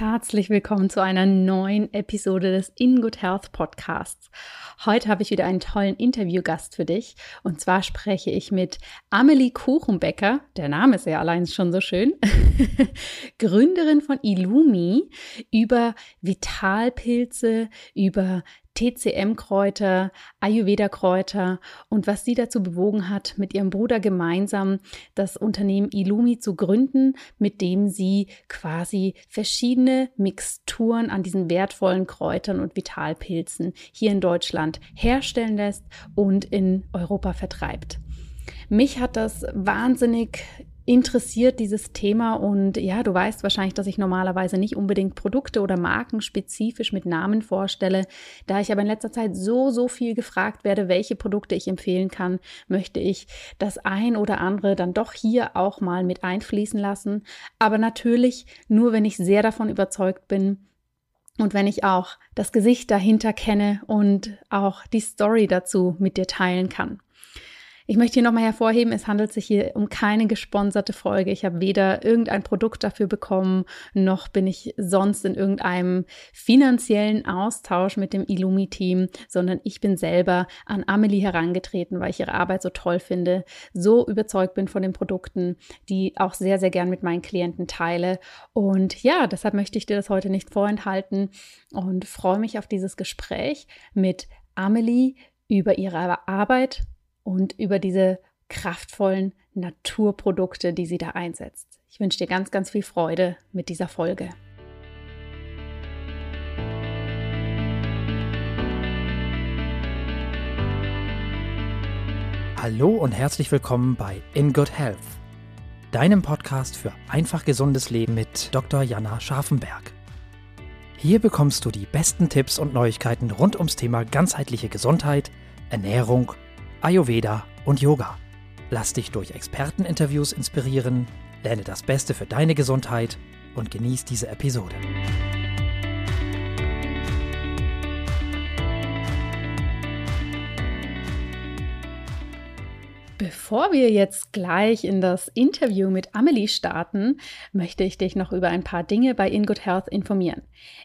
herzlich willkommen zu einer neuen Episode des In Good Health Podcasts. Heute habe ich wieder einen tollen Interviewgast für dich. Und zwar spreche ich mit Amelie Kuchenbecker, der Name ist ja allein schon so schön, Gründerin von Illumi, über Vitalpilze, über TCM-Kräuter, Ayurveda-Kräuter und was sie dazu bewogen hat, mit ihrem Bruder gemeinsam das Unternehmen Illumi zu gründen, mit dem sie quasi verschiedene Mixturen an diesen wertvollen Kräutern und Vitalpilzen hier in Deutschland herstellen lässt und in Europa vertreibt. Mich hat das wahnsinnig interessiert dieses Thema und ja, du weißt wahrscheinlich, dass ich normalerweise nicht unbedingt Produkte oder Marken spezifisch mit Namen vorstelle. Da ich aber in letzter Zeit so, so viel gefragt werde, welche Produkte ich empfehlen kann, möchte ich das ein oder andere dann doch hier auch mal mit einfließen lassen. Aber natürlich nur, wenn ich sehr davon überzeugt bin, und wenn ich auch das Gesicht dahinter kenne und auch die Story dazu mit dir teilen kann. Ich möchte hier nochmal hervorheben, es handelt sich hier um keine gesponserte Folge. Ich habe weder irgendein Produkt dafür bekommen, noch bin ich sonst in irgendeinem finanziellen Austausch mit dem Illumi-Team, sondern ich bin selber an Amelie herangetreten, weil ich ihre Arbeit so toll finde, so überzeugt bin von den Produkten, die auch sehr, sehr gern mit meinen Klienten teile. Und ja, deshalb möchte ich dir das heute nicht vorenthalten und freue mich auf dieses Gespräch mit Amelie über ihre Arbeit und über diese kraftvollen Naturprodukte, die sie da einsetzt. Ich wünsche dir ganz, ganz viel Freude mit dieser Folge. Hallo und herzlich willkommen bei In Good Health, deinem Podcast für einfach gesundes Leben mit Dr. Jana Scharfenberg. Hier bekommst du die besten Tipps und Neuigkeiten rund ums Thema ganzheitliche Gesundheit, Ernährung Ayurveda und Yoga. Lass dich durch Experteninterviews inspirieren, lerne das Beste für deine Gesundheit und genieß diese Episode. Bevor wir jetzt gleich in das Interview mit Amelie starten, möchte ich dich noch über ein paar Dinge bei In Good Health informieren.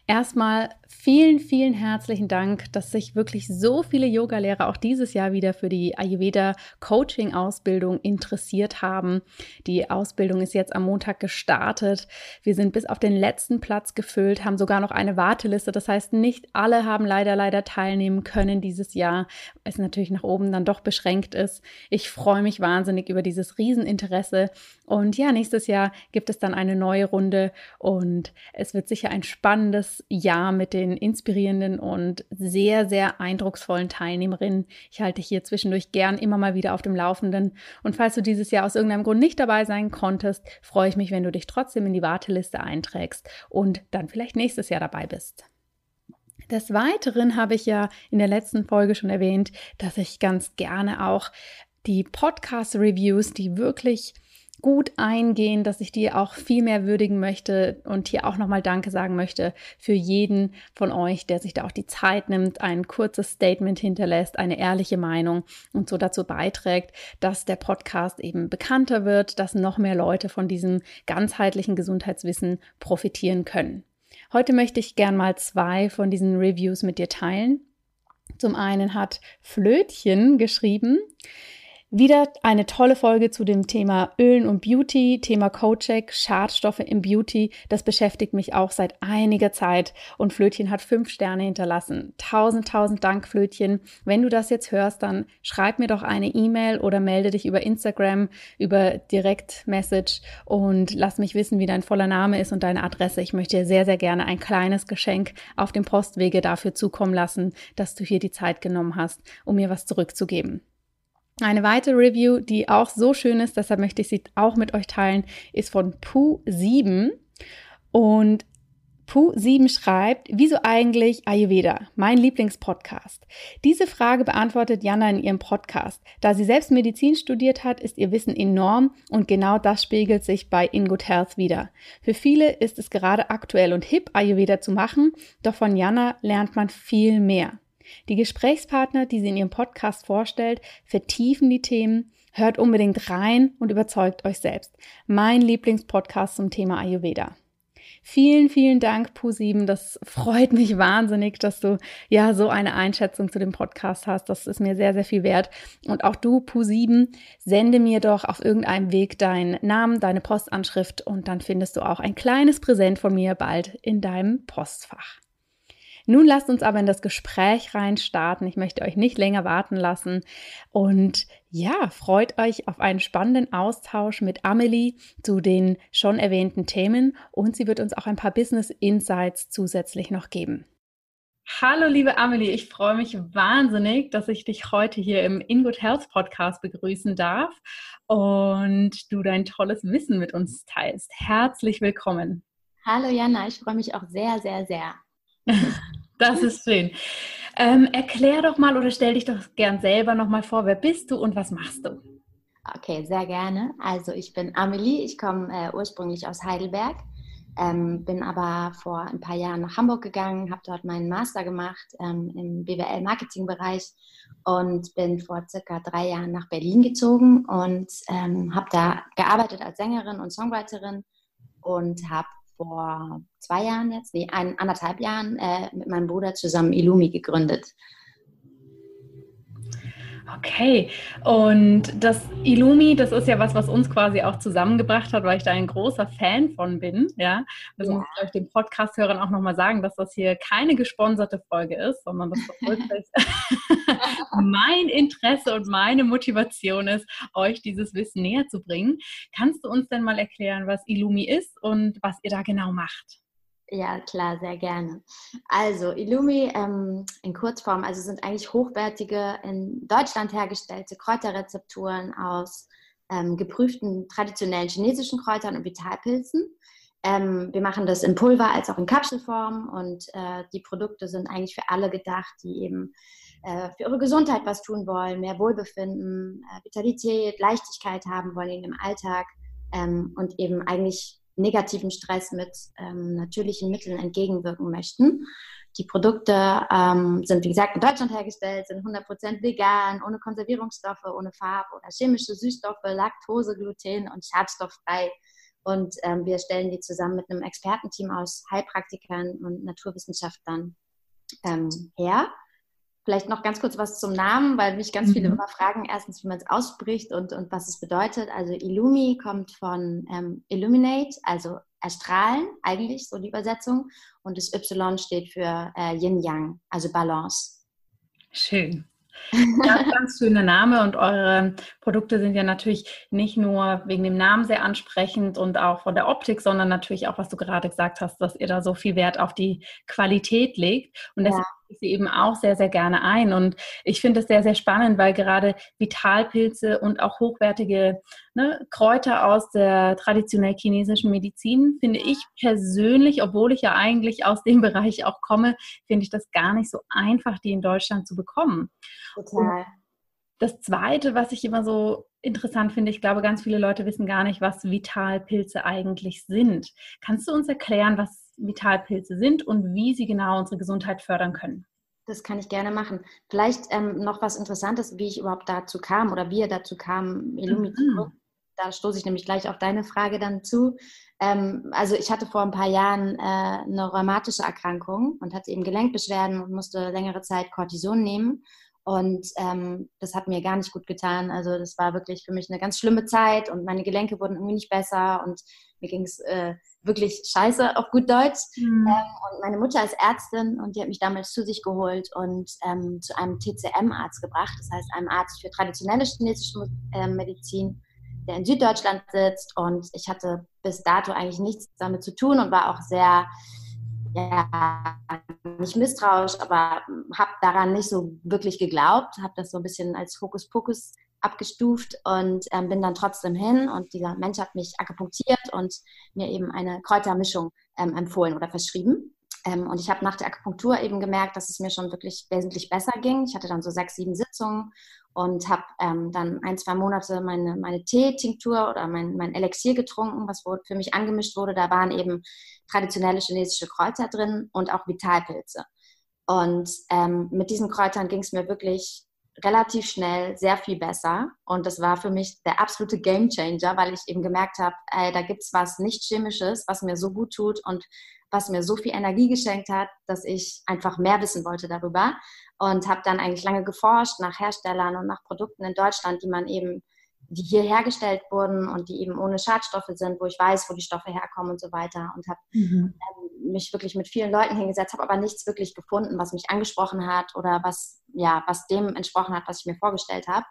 Erstmal vielen, vielen herzlichen Dank, dass sich wirklich so viele Yogalehrer auch dieses Jahr wieder für die Ayurveda Coaching Ausbildung interessiert haben. Die Ausbildung ist jetzt am Montag gestartet. Wir sind bis auf den letzten Platz gefüllt, haben sogar noch eine Warteliste. Das heißt, nicht alle haben leider, leider teilnehmen können dieses Jahr, es natürlich nach oben dann doch beschränkt ist. Ich freue mich wahnsinnig über dieses Rieseninteresse. Und ja, nächstes Jahr gibt es dann eine neue Runde und es wird sicher ein spannendes Jahr mit den inspirierenden und sehr, sehr eindrucksvollen Teilnehmerinnen. Ich halte hier zwischendurch gern immer mal wieder auf dem Laufenden. Und falls du dieses Jahr aus irgendeinem Grund nicht dabei sein konntest, freue ich mich, wenn du dich trotzdem in die Warteliste einträgst und dann vielleicht nächstes Jahr dabei bist. Des Weiteren habe ich ja in der letzten Folge schon erwähnt, dass ich ganz gerne auch die Podcast-Reviews, die wirklich gut eingehen, dass ich die auch viel mehr würdigen möchte und hier auch nochmal Danke sagen möchte für jeden von euch, der sich da auch die Zeit nimmt, ein kurzes Statement hinterlässt, eine ehrliche Meinung und so dazu beiträgt, dass der Podcast eben bekannter wird, dass noch mehr Leute von diesem ganzheitlichen Gesundheitswissen profitieren können. Heute möchte ich gern mal zwei von diesen Reviews mit dir teilen. Zum einen hat Flötchen geschrieben, wieder eine tolle Folge zu dem Thema Ölen und Beauty, Thema Cocheck, Schadstoffe im Beauty. Das beschäftigt mich auch seit einiger Zeit und Flötchen hat fünf Sterne hinterlassen. Tausend, tausend Dank, Flötchen. Wenn du das jetzt hörst, dann schreib mir doch eine E-Mail oder melde dich über Instagram, über Direktmessage und lass mich wissen, wie dein voller Name ist und deine Adresse. Ich möchte dir sehr, sehr gerne ein kleines Geschenk auf dem Postwege dafür zukommen lassen, dass du hier die Zeit genommen hast, um mir was zurückzugeben. Eine weitere Review, die auch so schön ist, deshalb möchte ich sie auch mit euch teilen, ist von Pooh7. Und Pooh7 schreibt, wieso eigentlich Ayurveda? Mein Lieblingspodcast. Diese Frage beantwortet Jana in ihrem Podcast. Da sie selbst Medizin studiert hat, ist ihr Wissen enorm und genau das spiegelt sich bei In Good Health wieder. Für viele ist es gerade aktuell und hip, Ayurveda zu machen, doch von Jana lernt man viel mehr. Die Gesprächspartner, die sie in ihrem Podcast vorstellt, vertiefen die Themen. Hört unbedingt rein und überzeugt euch selbst. Mein Lieblingspodcast zum Thema Ayurveda. Vielen, vielen Dank, Pu7. Das freut mich wahnsinnig, dass du ja so eine Einschätzung zu dem Podcast hast. Das ist mir sehr, sehr viel wert. Und auch du, Pu7, sende mir doch auf irgendeinem Weg deinen Namen, deine Postanschrift und dann findest du auch ein kleines Präsent von mir bald in deinem Postfach. Nun lasst uns aber in das Gespräch reinstarten. Ich möchte euch nicht länger warten lassen. Und ja, freut euch auf einen spannenden Austausch mit Amelie zu den schon erwähnten Themen und sie wird uns auch ein paar Business Insights zusätzlich noch geben. Hallo, liebe Amelie, ich freue mich wahnsinnig, dass ich dich heute hier im In Good Health Podcast begrüßen darf und du dein tolles Wissen mit uns teilst. Herzlich willkommen. Hallo Jana, ich freue mich auch sehr, sehr, sehr. Das ist schön. Ähm, erklär doch mal oder stell dich doch gern selber nochmal vor, wer bist du und was machst du? Okay, sehr gerne. Also ich bin Amelie, ich komme äh, ursprünglich aus Heidelberg, ähm, bin aber vor ein paar Jahren nach Hamburg gegangen, habe dort meinen Master gemacht ähm, im BWL-Marketing-Bereich und bin vor circa drei Jahren nach Berlin gezogen und ähm, habe da gearbeitet als Sängerin und Songwriterin und habe vor zwei Jahren jetzt, nee, ein, anderthalb Jahren äh, mit meinem Bruder zusammen Illumi gegründet. Okay, und das Illumi, das ist ja was, was uns quasi auch zusammengebracht hat, weil ich da ein großer Fan von bin. Ja, das ja. muss ich euch den Podcast-Hörern auch nochmal sagen, dass das hier keine gesponserte Folge ist, sondern dass das wirklich mein Interesse und meine Motivation ist, euch dieses Wissen näher zu bringen. Kannst du uns denn mal erklären, was Illumi ist und was ihr da genau macht? Ja, klar, sehr gerne. Also Illumi ähm, in Kurzform, also sind eigentlich hochwertige, in Deutschland hergestellte Kräuterrezepturen aus ähm, geprüften traditionellen chinesischen Kräutern und Vitalpilzen. Ähm, wir machen das in Pulver als auch in Kapselform und äh, die Produkte sind eigentlich für alle gedacht, die eben äh, für ihre Gesundheit was tun wollen, mehr Wohlbefinden, äh, Vitalität, Leichtigkeit haben wollen in dem Alltag ähm, und eben eigentlich negativen Stress mit ähm, natürlichen Mitteln entgegenwirken möchten. Die Produkte ähm, sind, wie gesagt, in Deutschland hergestellt, sind 100% vegan, ohne Konservierungsstoffe, ohne Farb- oder chemische Süßstoffe, Laktose, Gluten und schadstofffrei. Und ähm, wir stellen die zusammen mit einem Expertenteam aus Heilpraktikern und Naturwissenschaftlern ähm, her. Vielleicht noch ganz kurz was zum Namen, weil mich ganz viele mhm. immer fragen, erstens, wie man es ausspricht und, und was es bedeutet. Also Illumi kommt von ähm, Illuminate, also erstrahlen eigentlich, so die Übersetzung. Und das Y steht für äh, Yin-Yang, also Balance. Schön. Ja, ganz schöner Name und eure Produkte sind ja natürlich nicht nur wegen dem Namen sehr ansprechend und auch von der Optik, sondern natürlich auch, was du gerade gesagt hast, dass ihr da so viel Wert auf die Qualität legt. Und deswegen ich sie eben auch sehr, sehr gerne ein. Und ich finde es sehr, sehr spannend, weil gerade Vitalpilze und auch hochwertige ne, Kräuter aus der traditionell chinesischen Medizin, finde ich persönlich, obwohl ich ja eigentlich aus dem Bereich auch komme, finde ich das gar nicht so einfach, die in Deutschland zu bekommen. Total. Und das Zweite, was ich immer so interessant finde, ich glaube, ganz viele Leute wissen gar nicht, was Vitalpilze eigentlich sind. Kannst du uns erklären, was Vitalpilze sind und wie sie genau unsere Gesundheit fördern können. Das kann ich gerne machen. Vielleicht ähm, noch was Interessantes, wie ich überhaupt dazu kam oder wie er dazu kam, Illumi mhm. Da stoße ich nämlich gleich auf deine Frage dann zu. Ähm, also ich hatte vor ein paar Jahren äh, eine rheumatische Erkrankung und hatte eben Gelenkbeschwerden und musste längere Zeit Cortison nehmen. Und ähm, das hat mir gar nicht gut getan. Also das war wirklich für mich eine ganz schlimme Zeit und meine Gelenke wurden irgendwie nicht besser und mir ging es äh, wirklich scheiße auf gut Deutsch. Mhm. Ähm, und meine Mutter ist Ärztin und die hat mich damals zu sich geholt und ähm, zu einem TCM-Arzt gebracht, das heißt einem Arzt für traditionelle chinesische äh, Medizin, der in Süddeutschland sitzt. Und ich hatte bis dato eigentlich nichts damit zu tun und war auch sehr, ja, nicht misstrauisch, aber habe daran nicht so wirklich geglaubt, habe das so ein bisschen als Hokuspokus abgestuft und ähm, bin dann trotzdem hin und dieser Mensch hat mich akupunktiert und mir eben eine Kräutermischung ähm, empfohlen oder verschrieben. Ähm, und ich habe nach der Akupunktur eben gemerkt, dass es mir schon wirklich wesentlich besser ging. Ich hatte dann so sechs, sieben Sitzungen und habe ähm, dann ein, zwei Monate meine, meine Tee-Tinktur oder mein, mein Elixier getrunken, was für mich angemischt wurde. Da waren eben traditionelle chinesische Kräuter drin und auch Vitalpilze. Und ähm, mit diesen Kräutern ging es mir wirklich relativ schnell sehr viel besser. Und das war für mich der absolute Game Changer, weil ich eben gemerkt habe, da gibt es was nicht Chemisches, was mir so gut tut und was mir so viel Energie geschenkt hat, dass ich einfach mehr wissen wollte darüber. Und habe dann eigentlich lange geforscht nach Herstellern und nach Produkten in Deutschland, die man eben die hier hergestellt wurden und die eben ohne Schadstoffe sind, wo ich weiß, wo die Stoffe herkommen und so weiter. Und habe mhm. ähm, mich wirklich mit vielen Leuten hingesetzt, habe aber nichts wirklich gefunden, was mich angesprochen hat oder was, ja, was dem entsprochen hat, was ich mir vorgestellt habe.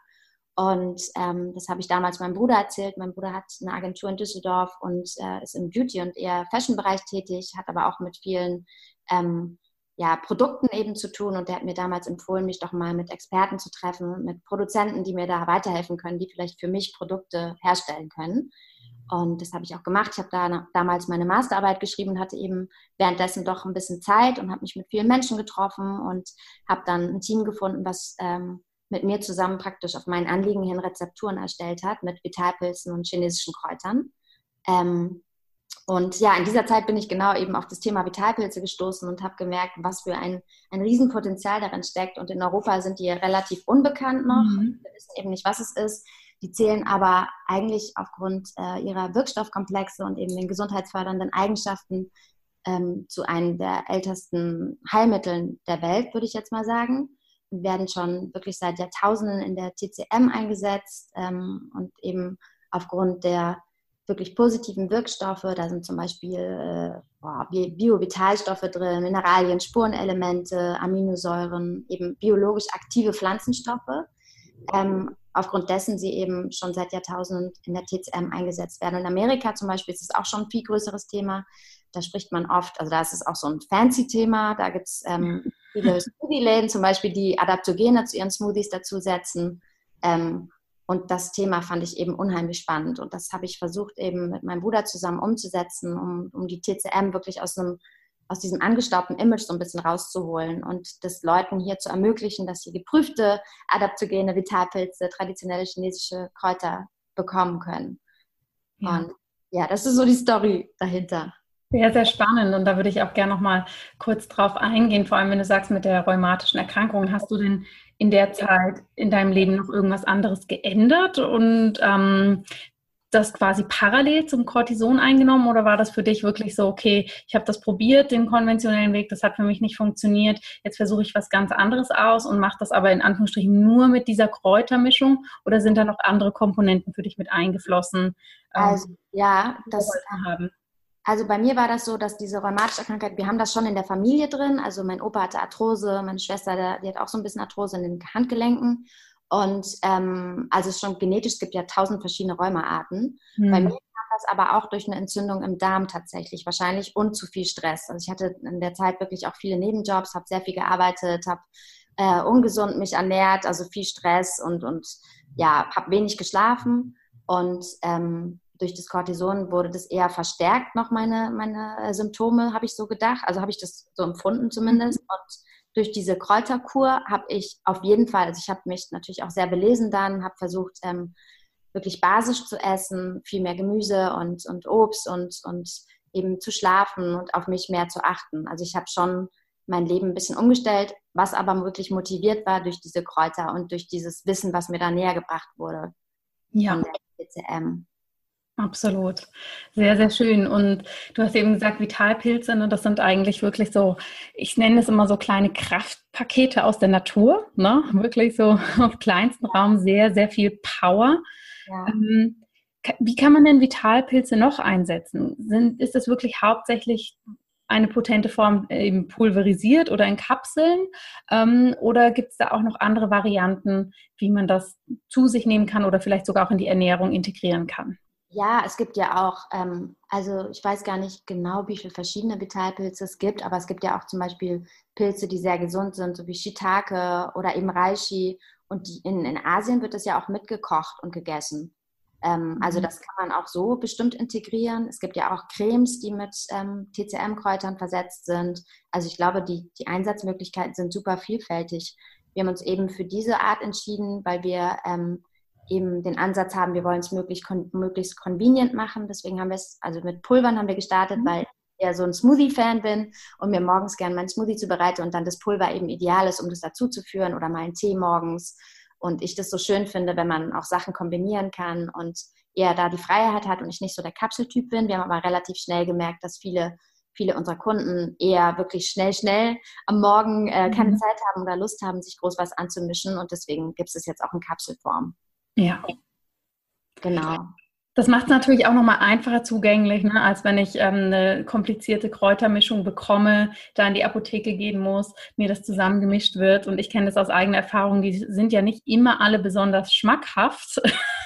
Und ähm, das habe ich damals meinem Bruder erzählt. Mein Bruder hat eine Agentur in Düsseldorf und äh, ist im Beauty- und eher Fashion-Bereich tätig, hat aber auch mit vielen ähm, ja, Produkten eben zu tun. Und der hat mir damals empfohlen, mich doch mal mit Experten zu treffen, mit Produzenten, die mir da weiterhelfen können, die vielleicht für mich Produkte herstellen können. Und das habe ich auch gemacht. Ich habe da damals meine Masterarbeit geschrieben und hatte eben währenddessen doch ein bisschen Zeit und habe mich mit vielen Menschen getroffen und habe dann ein Team gefunden, was ähm, mit mir zusammen praktisch auf mein Anliegen hin Rezepturen erstellt hat mit Vitalpilzen und chinesischen Kräutern. Ähm, und ja, in dieser Zeit bin ich genau eben auf das Thema Vitalpilze gestoßen und habe gemerkt, was für ein, ein Riesenpotenzial darin steckt. Und in Europa sind die relativ unbekannt noch. Mhm. Wir wissen eben nicht, was es ist. Die zählen aber eigentlich aufgrund äh, ihrer Wirkstoffkomplexe und eben den gesundheitsfördernden Eigenschaften ähm, zu einem der ältesten Heilmitteln der Welt, würde ich jetzt mal sagen. Und werden schon wirklich seit Jahrtausenden in der TCM eingesetzt ähm, und eben aufgrund der wirklich positiven Wirkstoffe. Da sind zum Beispiel äh, Biovitalstoffe drin, Mineralien, Spurenelemente, Aminosäuren, eben biologisch aktive Pflanzenstoffe. Ähm, aufgrund dessen sie eben schon seit Jahrtausenden in der TCM eingesetzt werden. In Amerika zum Beispiel ist es auch schon ein viel größeres Thema. Da spricht man oft, also da ist es auch so ein fancy Thema. Da gibt es ähm, viele Smoothie-Läden zum Beispiel, die Adaptogene zu ihren Smoothies dazusetzen. Ähm, und das Thema fand ich eben unheimlich spannend. Und das habe ich versucht, eben mit meinem Bruder zusammen umzusetzen, um, um die TCM wirklich aus, einem, aus diesem angestaubten Image so ein bisschen rauszuholen und das Leuten hier zu ermöglichen, dass sie geprüfte adaptogene Vitalpilze, traditionelle chinesische Kräuter bekommen können. Ja. Und ja, das ist so die Story dahinter. Sehr, sehr spannend. Und da würde ich auch gerne noch mal kurz drauf eingehen, vor allem wenn du sagst, mit der rheumatischen Erkrankung, hast du denn in der Zeit in deinem Leben noch irgendwas anderes geändert und ähm, das quasi parallel zum Cortison eingenommen oder war das für dich wirklich so, okay, ich habe das probiert, den konventionellen Weg, das hat für mich nicht funktioniert, jetzt versuche ich was ganz anderes aus und mache das aber in Anführungsstrichen nur mit dieser Kräutermischung oder sind da noch andere Komponenten für dich mit eingeflossen? Ähm, also ja, das haben? Also bei mir war das so, dass diese rheumatische Krankheit, wir haben das schon in der Familie drin. Also mein Opa hatte Arthrose, meine Schwester, die hat auch so ein bisschen Arthrose in den Handgelenken. Und ähm, also es ist schon genetisch, es gibt ja tausend verschiedene Rheumaarten. Hm. Bei mir kam das aber auch durch eine Entzündung im Darm tatsächlich, wahrscheinlich und zu viel Stress. Also ich hatte in der Zeit wirklich auch viele Nebenjobs, habe sehr viel gearbeitet, habe äh, ungesund mich ernährt, also viel Stress und, und ja, habe wenig geschlafen. Und ähm, durch das Cortison wurde das eher verstärkt, noch meine, meine äh, Symptome, habe ich so gedacht. Also habe ich das so empfunden zumindest. Mhm. Und durch diese Kräuterkur habe ich auf jeden Fall, also ich habe mich natürlich auch sehr belesen dann, habe versucht, ähm, wirklich basisch zu essen, viel mehr Gemüse und, und Obst und, und eben zu schlafen und auf mich mehr zu achten. Also ich habe schon mein Leben ein bisschen umgestellt, was aber wirklich motiviert war durch diese Kräuter und durch dieses Wissen, was mir da näher gebracht wurde. Ja. Von der TCM. Absolut. Sehr, sehr schön. Und du hast eben gesagt, Vitalpilze, ne, das sind eigentlich wirklich so, ich nenne es immer so kleine Kraftpakete aus der Natur, ne? Wirklich so auf kleinstem Raum sehr, sehr viel Power. Ja. Ähm, wie kann man denn Vitalpilze noch einsetzen? Sind, ist das wirklich hauptsächlich eine potente Form eben pulverisiert oder in Kapseln? Ähm, oder gibt es da auch noch andere Varianten, wie man das zu sich nehmen kann oder vielleicht sogar auch in die Ernährung integrieren kann? Ja, es gibt ja auch, ähm, also ich weiß gar nicht genau, wie viele verschiedene Vitalpilze es gibt, aber es gibt ja auch zum Beispiel Pilze, die sehr gesund sind, so wie Shiitake oder eben Reishi. Und die, in, in Asien wird das ja auch mitgekocht und gegessen. Ähm, also mhm. das kann man auch so bestimmt integrieren. Es gibt ja auch Cremes, die mit ähm, TCM-Kräutern versetzt sind. Also ich glaube, die, die Einsatzmöglichkeiten sind super vielfältig. Wir haben uns eben für diese Art entschieden, weil wir ähm, eben den Ansatz haben, wir wollen es möglichst, möglichst convenient machen. Deswegen haben wir es, also mit Pulvern haben wir gestartet, mhm. weil eher so ein Smoothie-Fan bin und mir morgens gerne meinen Smoothie zubereite und dann das Pulver eben ideal ist, um das dazuzuführen oder mal einen Tee morgens. Und ich das so schön finde, wenn man auch Sachen kombinieren kann und eher da die Freiheit hat und ich nicht so der Kapseltyp bin. Wir haben aber relativ schnell gemerkt, dass viele viele unserer Kunden eher wirklich schnell, schnell am Morgen äh, keine mhm. Zeit haben oder Lust haben, sich groß was anzumischen. Und deswegen gibt es jetzt auch in Kapselform. Ja. Genau. Das macht es natürlich auch nochmal einfacher zugänglich, ne, als wenn ich ähm, eine komplizierte Kräutermischung bekomme, da in die Apotheke gehen muss, mir das zusammengemischt wird. Und ich kenne das aus eigener Erfahrung, die sind ja nicht immer alle besonders schmackhaft.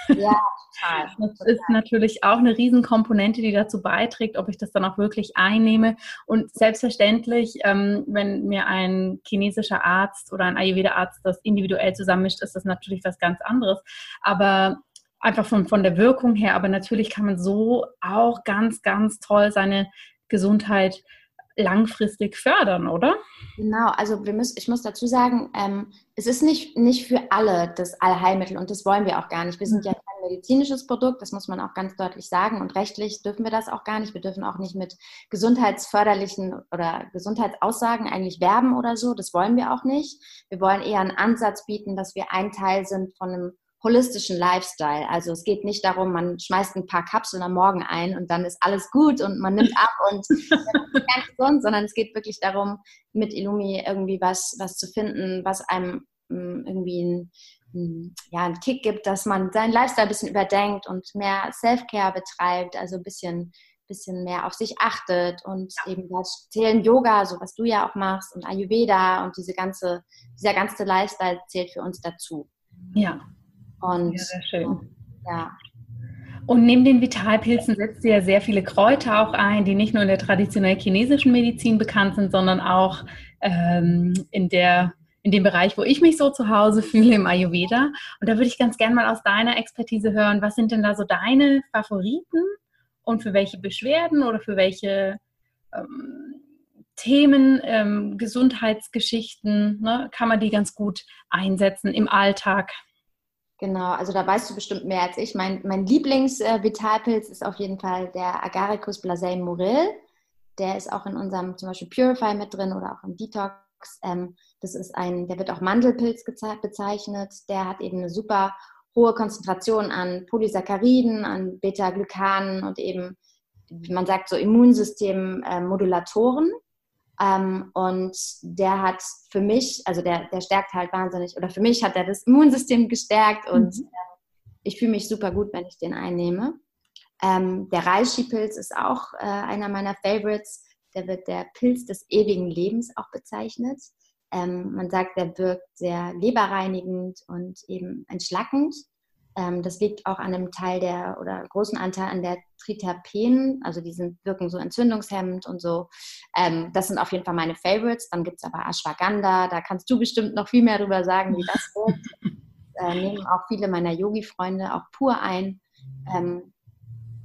Ja, total. Das ist natürlich auch eine Riesenkomponente, die dazu beiträgt, ob ich das dann auch wirklich einnehme. Und selbstverständlich, ähm, wenn mir ein chinesischer Arzt oder ein Ayurveda-Arzt das individuell zusammenmischt, ist das natürlich was ganz anderes. Aber einfach von, von der Wirkung her, aber natürlich kann man so auch ganz, ganz toll seine Gesundheit langfristig fördern, oder? Genau, also wir müssen, ich muss dazu sagen, ähm, es ist nicht, nicht für alle das Allheilmittel und das wollen wir auch gar nicht. Wir sind ja kein medizinisches Produkt, das muss man auch ganz deutlich sagen und rechtlich dürfen wir das auch gar nicht. Wir dürfen auch nicht mit gesundheitsförderlichen oder Gesundheitsaussagen eigentlich werben oder so, das wollen wir auch nicht. Wir wollen eher einen Ansatz bieten, dass wir ein Teil sind von einem holistischen Lifestyle. Also es geht nicht darum, man schmeißt ein paar Kapseln am Morgen ein und dann ist alles gut und man nimmt ab und ganz gesund, sondern es geht wirklich darum, mit Illumi irgendwie was, was zu finden, was einem mm, irgendwie ein, ja, einen Kick gibt, dass man seinen Lifestyle ein bisschen überdenkt und mehr Self-Care betreibt, also ein bisschen, bisschen mehr auf sich achtet und ja. eben da zählen Yoga, so was du ja auch machst und Ayurveda und diese ganze, dieser ganze Lifestyle zählt für uns dazu. Ja, und ja, sehr schön. Ja. Und neben den Vitalpilzen setzt ihr ja sehr viele Kräuter auch ein, die nicht nur in der traditionell chinesischen Medizin bekannt sind, sondern auch ähm, in der in dem Bereich, wo ich mich so zu Hause fühle, im Ayurveda. Und da würde ich ganz gerne mal aus deiner Expertise hören, was sind denn da so deine Favoriten und für welche Beschwerden oder für welche ähm, Themen, ähm, Gesundheitsgeschichten, ne, kann man die ganz gut einsetzen im Alltag? Genau, also da weißt du bestimmt mehr als ich. Mein, mein Lieblings-Vitalpilz ist auf jeden Fall der Agaricus blasei morel. Der ist auch in unserem zum Beispiel Purify mit drin oder auch im Detox. Ähm, das ist ein, der wird auch Mandelpilz bezeichnet. Der hat eben eine super hohe Konzentration an Polysacchariden, an Beta-Glykanen und eben, wie man sagt, so Immunsystemmodulatoren. Ähm, und der hat für mich, also der, der stärkt halt wahnsinnig, oder für mich hat er das Immunsystem gestärkt und mhm. äh, ich fühle mich super gut, wenn ich den einnehme. Ähm, der Reishi-Pilz ist auch äh, einer meiner Favorites. Der wird der Pilz des ewigen Lebens auch bezeichnet. Ähm, man sagt, der wirkt sehr leberreinigend und eben entschlackend. Ähm, das liegt auch an einem Teil der oder großen Anteil an der Triterpenen, also die sind, wirken so entzündungshemmend und so. Ähm, das sind auf jeden Fall meine Favorites. Dann gibt es aber Ashwagandha, da kannst du bestimmt noch viel mehr darüber sagen, wie das wirkt. äh, nehmen auch viele meiner Yogi-Freunde auch pur ein. Ähm,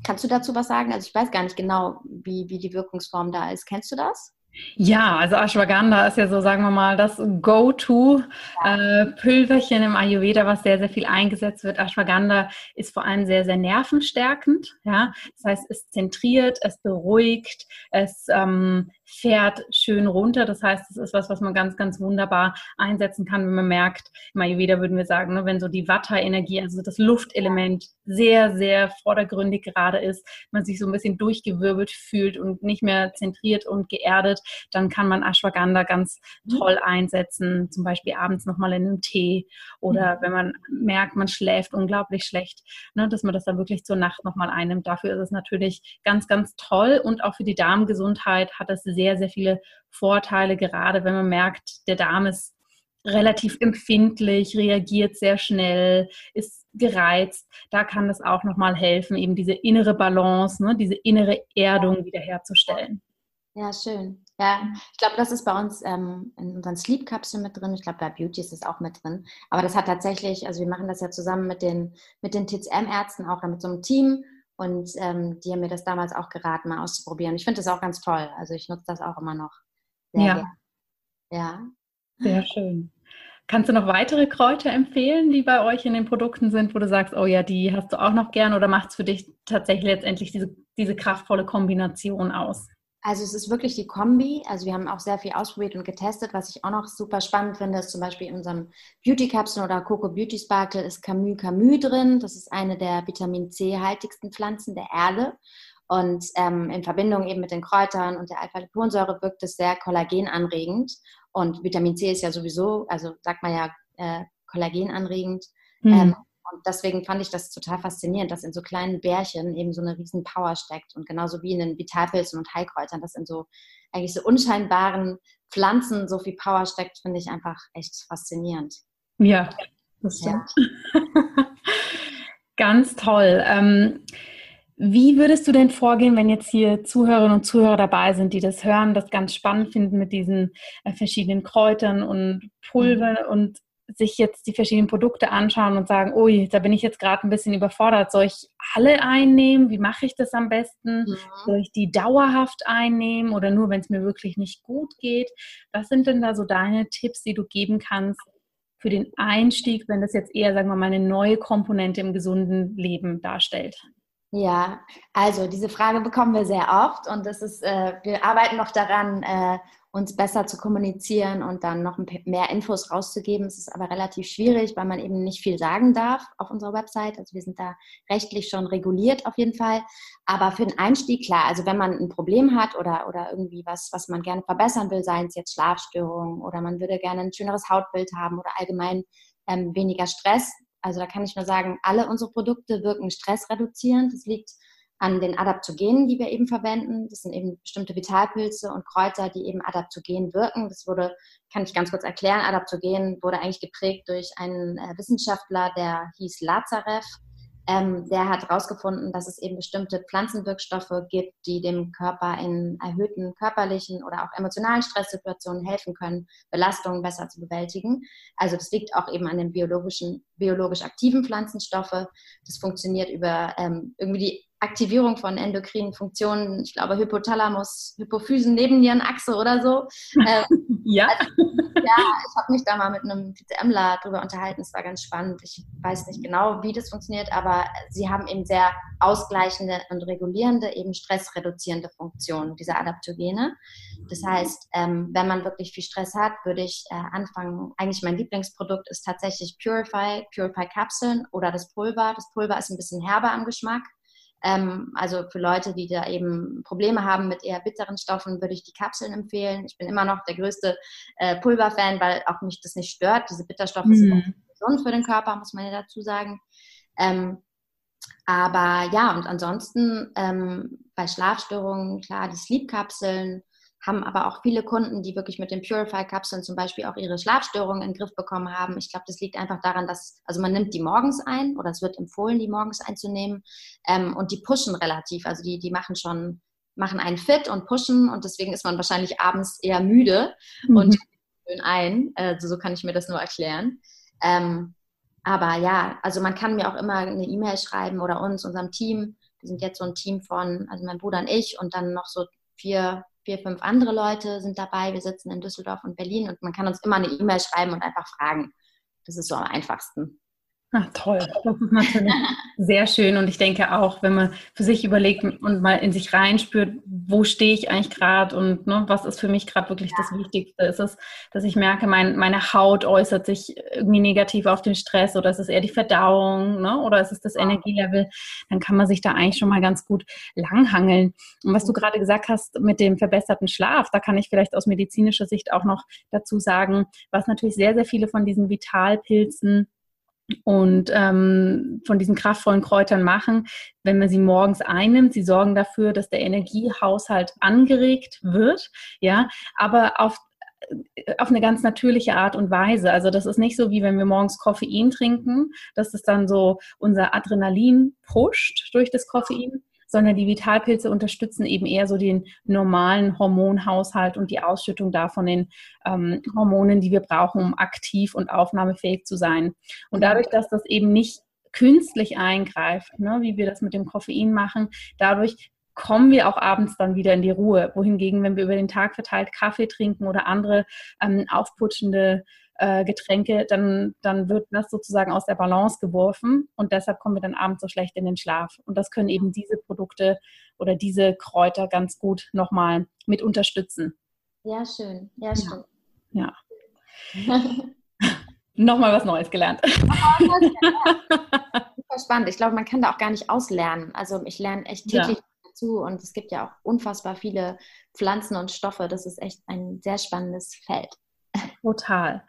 kannst du dazu was sagen? Also ich weiß gar nicht genau, wie, wie die Wirkungsform da ist. Kennst du das? Ja, also Ashwagandha ist ja so, sagen wir mal, das Go-To-Pülverchen äh, im Ayurveda, was sehr, sehr viel eingesetzt wird. Ashwagandha ist vor allem sehr, sehr nervenstärkend. Ja? Das heißt, es zentriert, es beruhigt, es ähm, fährt schön runter. Das heißt, es ist was, was man ganz, ganz wunderbar einsetzen kann, wenn man merkt, im Ayurveda würden wir sagen, ne, wenn so die Vata-Energie, also das Luftelement sehr, sehr vordergründig gerade ist, man sich so ein bisschen durchgewirbelt fühlt und nicht mehr zentriert und geerdet, dann kann man Ashwagandha ganz mhm. toll einsetzen, zum Beispiel abends nochmal in einem Tee oder mhm. wenn man merkt, man schläft unglaublich schlecht, ne, dass man das dann wirklich zur Nacht nochmal einnimmt. Dafür ist es natürlich ganz, ganz toll und auch für die Darmgesundheit hat es sehr, sehr viele Vorteile, gerade wenn man merkt, der Darm ist relativ empfindlich, reagiert sehr schnell, ist gereizt. Da kann es auch nochmal helfen, eben diese innere Balance, ne, diese innere Erdung wiederherzustellen. Ja, schön. Ja, ich glaube, das ist bei uns ähm, in unseren Sleep-Kapseln mit drin. Ich glaube, bei Beauty ist es auch mit drin. Aber das hat tatsächlich, also wir machen das ja zusammen mit den, mit den TCM-Ärzten, auch mit so einem Team. Und ähm, die haben mir das damals auch geraten, mal auszuprobieren. Ich finde das auch ganz toll. Also ich nutze das auch immer noch. Sehr ja. Gern. Ja. Sehr schön. Kannst du noch weitere Kräuter empfehlen, die bei euch in den Produkten sind, wo du sagst, oh ja, die hast du auch noch gern oder macht es für dich tatsächlich letztendlich diese, diese kraftvolle Kombination aus? Also es ist wirklich die Kombi. Also wir haben auch sehr viel ausprobiert und getestet. Was ich auch noch super spannend finde, ist zum Beispiel in unserem Beauty Capsule oder Coco Beauty Sparkle ist Camus Camus drin. Das ist eine der Vitamin C haltigsten Pflanzen der Erde. Und ähm, in Verbindung eben mit den Kräutern und der Alpha-Liponsäure wirkt es sehr kollagenanregend. Und Vitamin C ist ja sowieso, also sagt man ja, äh, kollagenanregend. Mhm. Ähm, und deswegen fand ich das total faszinierend, dass in so kleinen Bärchen eben so eine riesen Power steckt. Und genauso wie in den Vitalpilzen und Heilkräutern, dass in so eigentlich so unscheinbaren Pflanzen so viel Power steckt, finde ich einfach echt faszinierend. Ja, das stimmt. Ja. Ganz toll. Ähm, wie würdest du denn vorgehen, wenn jetzt hier Zuhörerinnen und Zuhörer dabei sind, die das hören, das ganz spannend finden mit diesen äh, verschiedenen Kräutern und Pulver mhm. und sich jetzt die verschiedenen Produkte anschauen und sagen, ui, da bin ich jetzt gerade ein bisschen überfordert. Soll ich alle einnehmen? Wie mache ich das am besten? Mhm. Soll ich die dauerhaft einnehmen oder nur, wenn es mir wirklich nicht gut geht? Was sind denn da so deine Tipps, die du geben kannst für den Einstieg, wenn das jetzt eher, sagen wir mal, eine neue Komponente im gesunden Leben darstellt? Ja, also diese Frage bekommen wir sehr oft und das ist, äh, wir arbeiten noch daran, äh, uns besser zu kommunizieren und dann noch mehr Infos rauszugeben. Es ist aber relativ schwierig, weil man eben nicht viel sagen darf auf unserer Website. Also wir sind da rechtlich schon reguliert auf jeden Fall. Aber für den Einstieg klar, also wenn man ein Problem hat oder, oder irgendwie was, was man gerne verbessern will, seien es jetzt Schlafstörungen oder man würde gerne ein schöneres Hautbild haben oder allgemein ähm, weniger Stress. Also da kann ich nur sagen, alle unsere Produkte wirken stressreduzierend. Das liegt an den Adaptogenen, die wir eben verwenden. Das sind eben bestimmte Vitalpilze und Kräuter, die eben adaptogen wirken. Das wurde, kann ich ganz kurz erklären, Adaptogen wurde eigentlich geprägt durch einen äh, Wissenschaftler, der hieß Lazarev. Ähm, der hat herausgefunden, dass es eben bestimmte Pflanzenwirkstoffe gibt, die dem Körper in erhöhten körperlichen oder auch emotionalen Stresssituationen helfen können, Belastungen besser zu bewältigen. Also das liegt auch eben an den biologischen, biologisch aktiven Pflanzenstoffe. Das funktioniert über ähm, irgendwie die Aktivierung von endokrinen Funktionen, ich glaube Hypothalamus, Hypophysen, Nebennierenachse oder so. Äh, ja. Also, ja, ich habe mich da mal mit einem PCMler darüber unterhalten, es war ganz spannend. Ich weiß nicht genau, wie das funktioniert, aber sie haben eben sehr ausgleichende und regulierende, eben stressreduzierende Funktionen, diese Adaptogene. Das heißt, ähm, wenn man wirklich viel Stress hat, würde ich äh, anfangen, eigentlich mein Lieblingsprodukt ist tatsächlich Purify, Purify Kapseln oder das Pulver. Das Pulver ist ein bisschen herber am Geschmack. Ähm, also für Leute, die da eben Probleme haben mit eher bitteren Stoffen, würde ich die Kapseln empfehlen. Ich bin immer noch der größte äh, Pulverfan, weil auch mich das nicht stört. Diese Bitterstoffe mhm. sind auch gesund für den Körper, muss man ja dazu sagen. Ähm, aber ja, und ansonsten ähm, bei Schlafstörungen, klar, die Sleep-Kapseln, haben aber auch viele Kunden, die wirklich mit den Purify-Kapseln zum Beispiel auch ihre Schlafstörungen in den Griff bekommen haben. Ich glaube, das liegt einfach daran, dass, also man nimmt die morgens ein oder es wird empfohlen, die morgens einzunehmen ähm, und die pushen relativ, also die, die machen schon, machen einen fit und pushen und deswegen ist man wahrscheinlich abends eher müde mhm. und schön ein. Also so kann ich mir das nur erklären. Ähm, aber ja, also man kann mir auch immer eine E-Mail schreiben oder uns, unserem Team. Wir sind jetzt so ein Team von, also mein Bruder und ich und dann noch so vier vier, fünf andere Leute sind dabei. Wir sitzen in Düsseldorf und Berlin und man kann uns immer eine E-Mail schreiben und einfach fragen. Das ist so am einfachsten. Ach, toll. Das ist natürlich sehr schön. Und ich denke auch, wenn man für sich überlegt und mal in sich reinspürt, wo stehe ich eigentlich gerade und ne, was ist für mich gerade wirklich ja. das Wichtigste? Ist es, dass ich merke, mein, meine Haut äußert sich irgendwie negativ auf den Stress oder ist es eher die Verdauung ne, oder ist es das Energielevel? Dann kann man sich da eigentlich schon mal ganz gut langhangeln. Und was du gerade gesagt hast mit dem verbesserten Schlaf, da kann ich vielleicht aus medizinischer Sicht auch noch dazu sagen, was natürlich sehr, sehr viele von diesen Vitalpilzen und ähm, von diesen kraftvollen Kräutern machen, wenn man sie morgens einnimmt. Sie sorgen dafür, dass der Energiehaushalt angeregt wird, ja, aber auf äh, auf eine ganz natürliche Art und Weise. Also das ist nicht so, wie wenn wir morgens Koffein trinken, dass es dann so unser Adrenalin pusht durch das Koffein, sondern die Vitalpilze unterstützen eben eher so den normalen Hormonhaushalt und die Ausschüttung davon den ähm, Hormonen, die wir brauchen, um aktiv und aufnahmefähig zu sein. Und dadurch, dass das eben nicht künstlich eingreift, ne, wie wir das mit dem Koffein machen, dadurch kommen wir auch abends dann wieder in die Ruhe. Wohingegen, wenn wir über den Tag verteilt Kaffee trinken oder andere ähm, aufputschende äh, Getränke, dann, dann wird das sozusagen aus der Balance geworfen und deshalb kommen wir dann abends so schlecht in den Schlaf. Und das können eben diese Produkte oder diese Kräuter ganz gut nochmal mit unterstützen. Ja, schön. Ja, stimmt. Ja. ja. nochmal was Neues gelernt. Super spannend. Ich glaube, man kann da auch gar nicht auslernen. Also ich lerne echt täglich ja. dazu und es gibt ja auch unfassbar viele Pflanzen und Stoffe. Das ist echt ein sehr spannendes Feld. Total.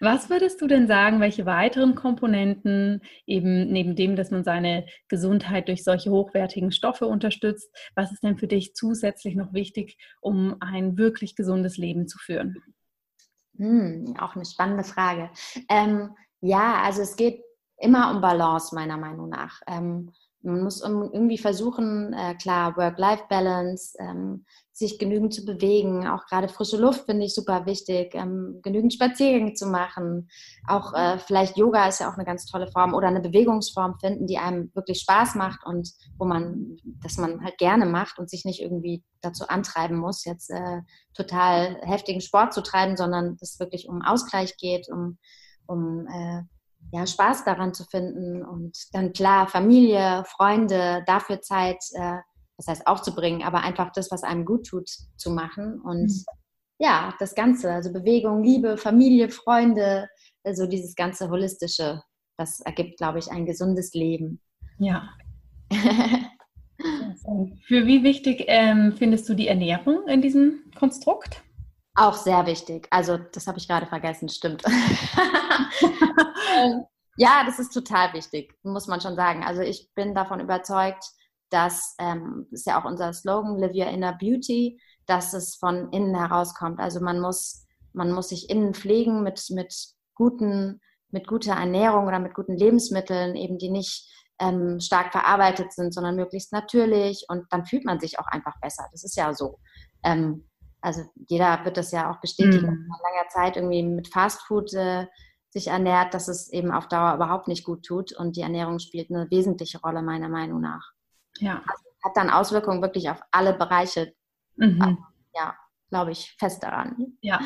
Was würdest du denn sagen, welche weiteren Komponenten, eben neben dem, dass man seine Gesundheit durch solche hochwertigen Stoffe unterstützt, was ist denn für dich zusätzlich noch wichtig, um ein wirklich gesundes Leben zu führen? Hm, auch eine spannende Frage. Ähm, ja, also es geht immer um Balance, meiner Meinung nach. Ähm, man muss irgendwie versuchen, äh, klar, Work-Life-Balance, ähm, sich genügend zu bewegen, auch gerade frische Luft finde ich super wichtig, ähm, genügend Spaziergänge zu machen, auch äh, vielleicht Yoga ist ja auch eine ganz tolle Form oder eine Bewegungsform finden, die einem wirklich Spaß macht und wo man, dass man halt gerne macht und sich nicht irgendwie dazu antreiben muss, jetzt äh, total heftigen Sport zu treiben, sondern es wirklich um Ausgleich geht, um, um äh, ja, Spaß daran zu finden. Und dann klar Familie, Freunde, dafür Zeit, äh, das heißt aufzubringen, aber einfach das, was einem gut tut, zu machen und mhm. ja, das Ganze, also Bewegung, Liebe, Familie, Freunde, also dieses ganze holistische, das ergibt, glaube ich, ein gesundes Leben. Ja. Für wie wichtig ähm, findest du die Ernährung in diesem Konstrukt? Auch sehr wichtig. Also, das habe ich gerade vergessen, stimmt. Ähm, ja, das ist total wichtig, muss man schon sagen. Also, ich bin davon überzeugt, dass, ähm, das ist ja auch unser Slogan, Live Your Inner Beauty, dass es von innen herauskommt. Also, man muss, man muss sich innen pflegen mit, mit guten, mit guter Ernährung oder mit guten Lebensmitteln, eben die nicht ähm, stark verarbeitet sind, sondern möglichst natürlich und dann fühlt man sich auch einfach besser. Das ist ja so. Ähm, also jeder wird das ja auch bestätigen, mhm. nach langer Zeit irgendwie mit Fastfood äh, sich ernährt, dass es eben auf Dauer überhaupt nicht gut tut. Und die Ernährung spielt eine wesentliche Rolle, meiner Meinung nach. Ja. Also hat dann Auswirkungen wirklich auf alle Bereiche. Mhm. Ja, glaube ich fest daran. Ja,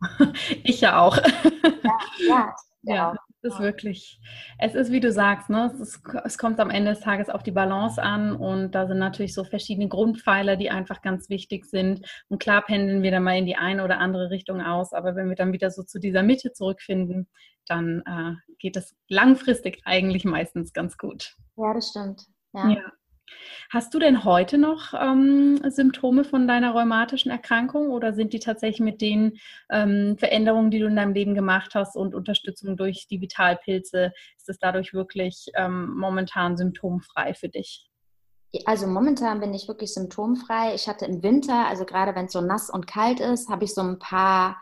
ich ja auch. Ja, ja, ja ist wirklich, es ist wie du sagst, ne? es, ist, es kommt am Ende des Tages auf die Balance an und da sind natürlich so verschiedene Grundpfeiler, die einfach ganz wichtig sind. Und klar pendeln wir dann mal in die eine oder andere Richtung aus, aber wenn wir dann wieder so zu dieser Mitte zurückfinden, dann äh, geht es langfristig eigentlich meistens ganz gut. Ja, das stimmt. ja. ja. Hast du denn heute noch ähm, Symptome von deiner rheumatischen Erkrankung oder sind die tatsächlich mit den ähm, Veränderungen, die du in deinem Leben gemacht hast und Unterstützung durch die Vitalpilze, ist es dadurch wirklich ähm, momentan symptomfrei für dich? Also momentan bin ich wirklich symptomfrei. Ich hatte im Winter, also gerade wenn es so nass und kalt ist, habe ich so ein paar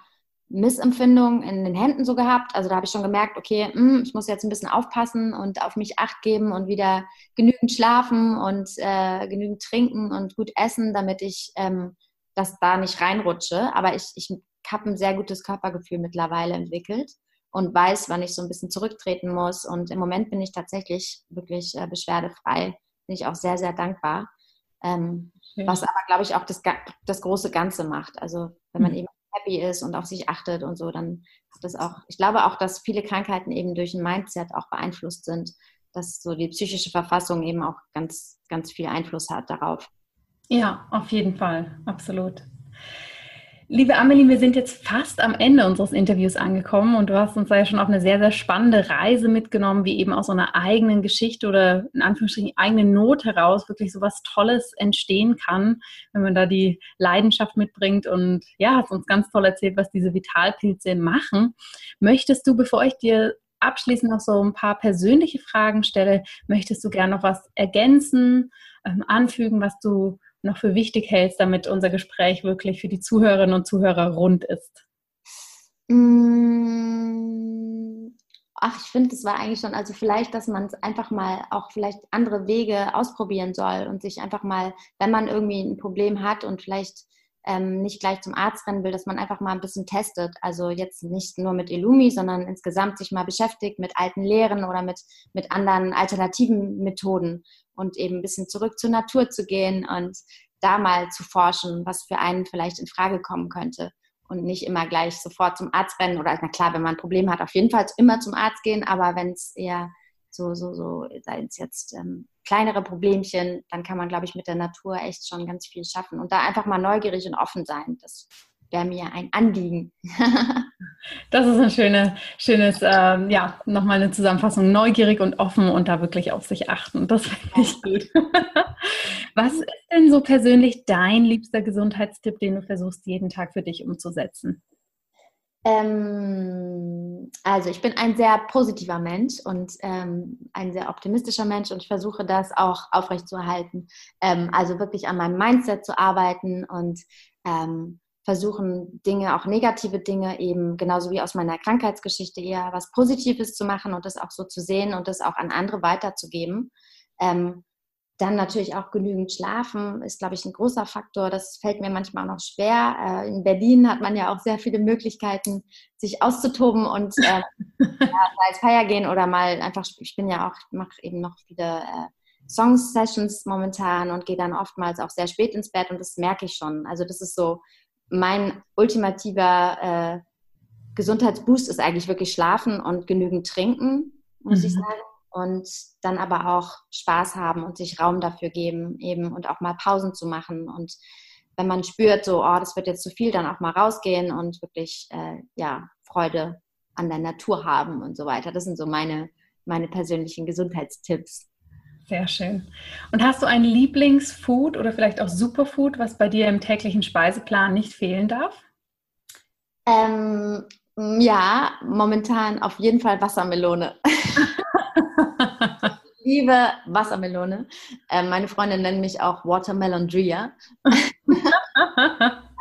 Missempfindungen in den Händen so gehabt. Also da habe ich schon gemerkt, okay, mh, hm, ich muss jetzt ein bisschen aufpassen und auf mich acht geben und wieder genügend schlafen und äh, genügend trinken und gut essen, damit ich ähm, das da nicht reinrutsche. Aber ich, ich habe ein sehr gutes Körpergefühl mittlerweile entwickelt und weiß, wann ich so ein bisschen zurücktreten muss. Und im Moment bin ich tatsächlich wirklich äh, beschwerdefrei. Bin ich auch sehr, sehr dankbar. Ähm, was aber, glaube ich, auch das, das große Ganze macht. Also wenn man mhm. eben happy ist und auf sich achtet und so, dann ist das auch, ich glaube auch, dass viele Krankheiten eben durch ein Mindset auch beeinflusst sind, dass so die psychische Verfassung eben auch ganz, ganz viel Einfluss hat darauf. Ja, auf jeden Fall, absolut. Liebe Amelie, wir sind jetzt fast am Ende unseres Interviews angekommen und du hast uns da ja schon auf eine sehr, sehr spannende Reise mitgenommen, wie eben aus so einer eigenen Geschichte oder in Anführungsstrichen eigenen Not heraus wirklich so was Tolles entstehen kann, wenn man da die Leidenschaft mitbringt und ja, hast uns ganz toll erzählt, was diese Vitalpilze machen. Möchtest du, bevor ich dir abschließend noch so ein paar persönliche Fragen stelle, möchtest du gerne noch was ergänzen, ähm, anfügen, was du noch für wichtig hältst, damit unser Gespräch wirklich für die Zuhörerinnen und Zuhörer rund ist? Mm, ach, ich finde, das war eigentlich schon, also vielleicht, dass man es einfach mal auch vielleicht andere Wege ausprobieren soll und sich einfach mal, wenn man irgendwie ein Problem hat und vielleicht ähm, nicht gleich zum Arzt rennen will, dass man einfach mal ein bisschen testet. Also jetzt nicht nur mit Illumi, sondern insgesamt sich mal beschäftigt mit alten Lehren oder mit, mit anderen alternativen Methoden und eben ein bisschen zurück zur Natur zu gehen und da mal zu forschen, was für einen vielleicht in Frage kommen könnte und nicht immer gleich sofort zum Arzt rennen oder na klar, wenn man ein Problem hat, auf jeden Fall immer zum Arzt gehen, aber wenn es eher so, so, so, sei es jetzt ähm, kleinere Problemchen, dann kann man, glaube ich, mit der Natur echt schon ganz viel schaffen und da einfach mal neugierig und offen sein. Das wäre mir ein Anliegen. das ist ein schöne, schönes, ähm, ja, nochmal eine Zusammenfassung. Neugierig und offen und da wirklich auf sich achten. Das finde ich gut. Was ist denn so persönlich dein liebster Gesundheitstipp, den du versuchst, jeden Tag für dich umzusetzen? Ähm, also ich bin ein sehr positiver Mensch und ähm, ein sehr optimistischer Mensch und ich versuche das auch aufrechtzuerhalten. Ähm, also wirklich an meinem Mindset zu arbeiten und ähm, versuchen Dinge, auch negative Dinge eben genauso wie aus meiner Krankheitsgeschichte eher was Positives zu machen und das auch so zu sehen und das auch an andere weiterzugeben. Ähm, dann natürlich auch genügend schlafen ist, glaube ich, ein großer Faktor. Das fällt mir manchmal auch noch schwer. Äh, in Berlin hat man ja auch sehr viele Möglichkeiten, sich auszutoben und äh, ja, es Feier gehen oder mal einfach, ich bin ja auch, mache eben noch viele äh, Song-Sessions momentan und gehe dann oftmals auch sehr spät ins Bett und das merke ich schon. Also das ist so mein ultimativer äh, Gesundheitsboost ist eigentlich wirklich Schlafen und genügend trinken, muss mhm. ich sagen und dann aber auch Spaß haben und sich Raum dafür geben eben und auch mal Pausen zu machen und wenn man spürt, so, oh, das wird jetzt zu viel, dann auch mal rausgehen und wirklich, äh, ja, Freude an der Natur haben und so weiter. Das sind so meine, meine persönlichen Gesundheitstipps. Sehr schön. Und hast du ein Lieblingsfood oder vielleicht auch Superfood, was bei dir im täglichen Speiseplan nicht fehlen darf? Ähm, ja, momentan auf jeden Fall Wassermelone. liebe Wassermelone. Ähm, meine Freundin nennt mich auch Watermelon Drea.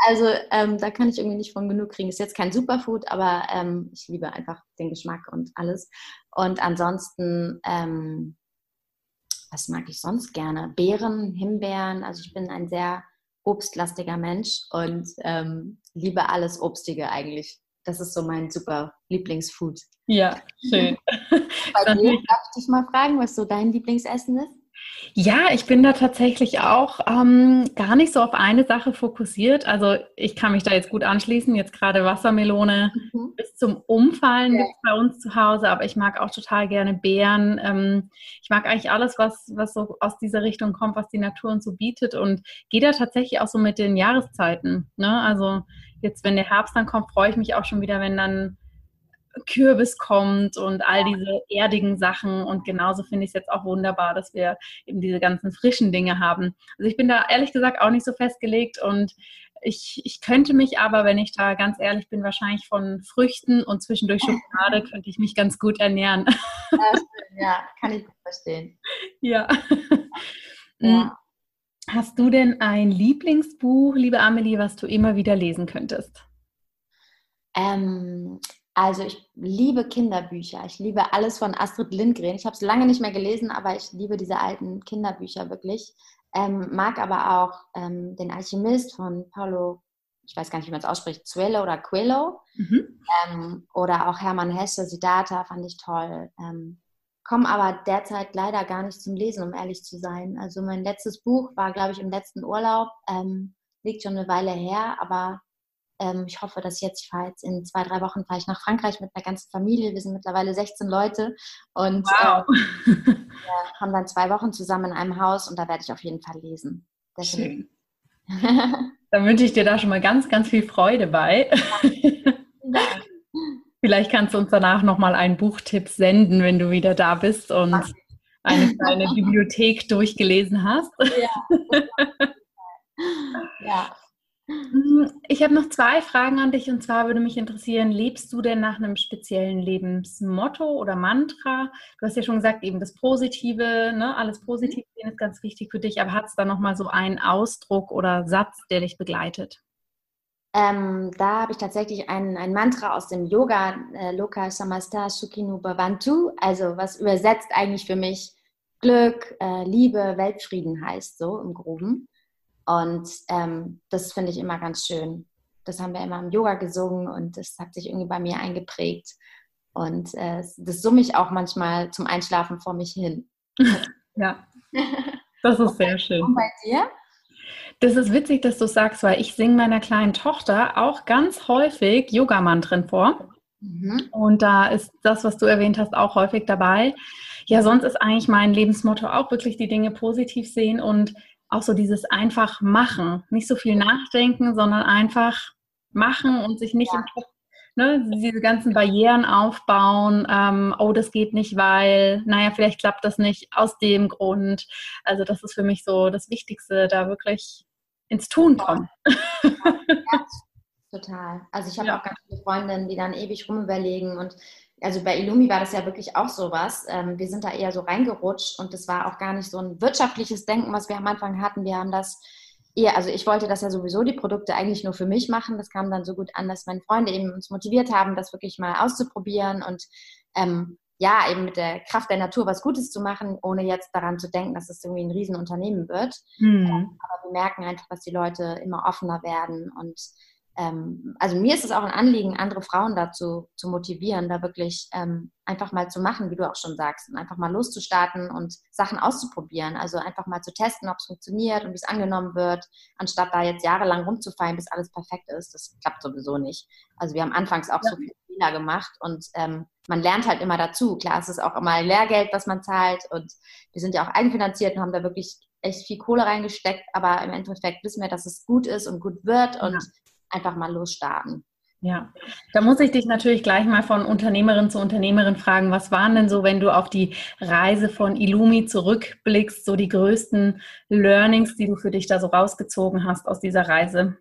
also ähm, da kann ich irgendwie nicht von genug kriegen. Ist jetzt kein Superfood, aber ähm, ich liebe einfach den Geschmack und alles. Und ansonsten, ähm, was mag ich sonst gerne? Beeren, Himbeeren. Also ich bin ein sehr obstlastiger Mensch und ähm, liebe alles Obstige eigentlich das ist so mein super Lieblingsfood. Ja, schön. Bei dir darf ich dich mal fragen, was so dein Lieblingsessen ist? Ja, ich bin da tatsächlich auch ähm, gar nicht so auf eine Sache fokussiert. Also ich kann mich da jetzt gut anschließen. Jetzt gerade Wassermelone mhm. bis zum Umfallen ja. bei uns zu Hause, aber ich mag auch total gerne Beeren. Ähm, ich mag eigentlich alles, was, was so aus dieser Richtung kommt, was die Natur uns so bietet und gehe da tatsächlich auch so mit den Jahreszeiten. Ne? Also jetzt, wenn der Herbst dann kommt, freue ich mich auch schon wieder, wenn dann Kürbis kommt und all diese erdigen Sachen. Und genauso finde ich es jetzt auch wunderbar, dass wir eben diese ganzen frischen Dinge haben. Also ich bin da ehrlich gesagt auch nicht so festgelegt und ich, ich könnte mich aber, wenn ich da ganz ehrlich bin, wahrscheinlich von Früchten und zwischendurch Schokolade könnte ich mich ganz gut ernähren. Ja, ja kann ich verstehen. Ja. ja. Hast du denn ein Lieblingsbuch, liebe Amelie, was du immer wieder lesen könntest? Ähm, also ich liebe Kinderbücher. Ich liebe alles von Astrid Lindgren. Ich habe es lange nicht mehr gelesen, aber ich liebe diese alten Kinderbücher wirklich. Ähm, mag aber auch ähm, den Alchemist von Paulo, ich weiß gar nicht, wie man es ausspricht, Zuelo oder Coelho. Mhm. Ähm, oder auch Hermann Hesse, Siddhartha fand ich toll. Komme aber derzeit leider gar nicht zum Lesen, um ehrlich zu sein. Also mein letztes Buch war, glaube ich, im letzten Urlaub. Ähm, liegt schon eine Weile her, aber ähm, ich hoffe, dass jetzt, ich fahre jetzt in zwei, drei Wochen fahre ich nach Frankreich mit einer ganzen Familie. Wir sind mittlerweile 16 Leute und wow. äh, wir haben dann zwei Wochen zusammen in einem Haus und da werde ich auf jeden Fall lesen. Schön. dann wünsche ich dir da schon mal ganz, ganz viel Freude bei. Ja. Vielleicht kannst du uns danach nochmal einen Buchtipp senden, wenn du wieder da bist und eine kleine Bibliothek durchgelesen hast. Ja. ja. Ich habe noch zwei Fragen an dich und zwar würde mich interessieren, lebst du denn nach einem speziellen Lebensmotto oder Mantra? Du hast ja schon gesagt, eben das Positive, ne? alles Positive ist ganz wichtig für dich, aber hat es da nochmal so einen Ausdruck oder Satz, der dich begleitet? Ähm, da habe ich tatsächlich ein, ein Mantra aus dem Yoga, äh, Loka Samasta Sukhinu Bhavantu, also was übersetzt eigentlich für mich Glück, äh, Liebe, Weltfrieden heißt, so im Groben. Und ähm, das finde ich immer ganz schön. Das haben wir immer im Yoga gesungen und das hat sich irgendwie bei mir eingeprägt. Und äh, das summe ich auch manchmal zum Einschlafen vor mich hin. ja, das ist sehr schön. Und bei dir? Das ist witzig, dass du sagst, weil ich singe meiner kleinen Tochter auch ganz häufig Yoga-Mantren vor. Mhm. Und da ist das, was du erwähnt hast, auch häufig dabei. Ja, sonst ist eigentlich mein Lebensmotto auch wirklich die Dinge positiv sehen und auch so dieses einfach machen. Nicht so viel nachdenken, sondern einfach machen und sich nicht ja. im Kopf ne, diese ganzen Barrieren aufbauen, ähm, oh, das geht nicht, weil, naja, vielleicht klappt das nicht aus dem Grund. Also das ist für mich so das Wichtigste, da wirklich ins Tun kommen. Ja, total. Also ich habe ja. auch ganz viele Freundinnen, die dann ewig rumüberlegen und also bei Illumi war das ja wirklich auch sowas. Ähm, wir sind da eher so reingerutscht und das war auch gar nicht so ein wirtschaftliches Denken, was wir am Anfang hatten. Wir haben das eher, also ich wollte das ja sowieso die Produkte eigentlich nur für mich machen. Das kam dann so gut an, dass meine Freunde eben uns motiviert haben, das wirklich mal auszuprobieren und ähm, ja, eben mit der Kraft der Natur was Gutes zu machen, ohne jetzt daran zu denken, dass es irgendwie ein Riesenunternehmen wird. Mhm. Aber wir merken einfach, dass die Leute immer offener werden und ähm, also mir ist es auch ein Anliegen, andere Frauen dazu zu motivieren, da wirklich ähm, einfach mal zu machen, wie du auch schon sagst, und einfach mal loszustarten und Sachen auszuprobieren. Also einfach mal zu testen, ob es funktioniert und wie es angenommen wird, anstatt da jetzt jahrelang rumzufallen, bis alles perfekt ist. Das klappt sowieso nicht. Also wir haben anfangs auch ja. so viele Fehler gemacht und ähm, man lernt halt immer dazu. Klar, es ist auch immer Lehrgeld, was man zahlt und wir sind ja auch eigenfinanziert und haben da wirklich echt viel Kohle reingesteckt, aber im Endeffekt wissen wir, dass es gut ist und gut wird und ja einfach mal losstarten. Ja, da muss ich dich natürlich gleich mal von Unternehmerin zu Unternehmerin fragen, was waren denn so, wenn du auf die Reise von Illumi zurückblickst, so die größten Learnings, die du für dich da so rausgezogen hast aus dieser Reise?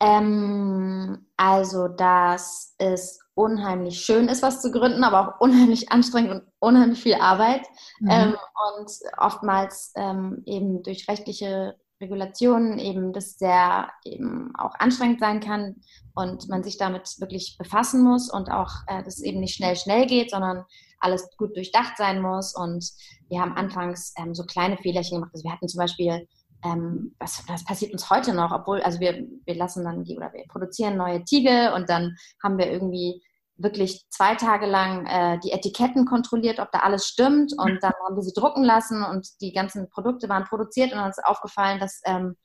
Ähm, also, dass es unheimlich schön ist, was zu gründen, aber auch unheimlich anstrengend und unheimlich viel Arbeit. Mhm. Ähm, und oftmals ähm, eben durch rechtliche Regulationen eben das sehr eben auch anstrengend sein kann und man sich damit wirklich befassen muss und auch äh, das eben nicht schnell schnell geht, sondern alles gut durchdacht sein muss. Und wir haben anfangs ähm, so kleine Fehlerchen gemacht. Also wir hatten zum Beispiel, ähm, was, das passiert uns heute noch, obwohl, also wir, wir lassen dann die oder wir produzieren neue Tiegel und dann haben wir irgendwie wirklich zwei Tage lang äh, die Etiketten kontrolliert, ob da alles stimmt. Und dann haben wir sie drucken lassen und die ganzen Produkte waren produziert und dann ist aufgefallen, dass ähm,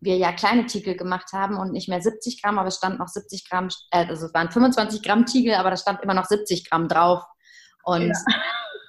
wir ja kleine Tiegel gemacht haben und nicht mehr 70 Gramm, aber es stand noch 70 Gramm, äh, also es waren 25 Gramm Tiegel, aber da stand immer noch 70 Gramm drauf. Und ja.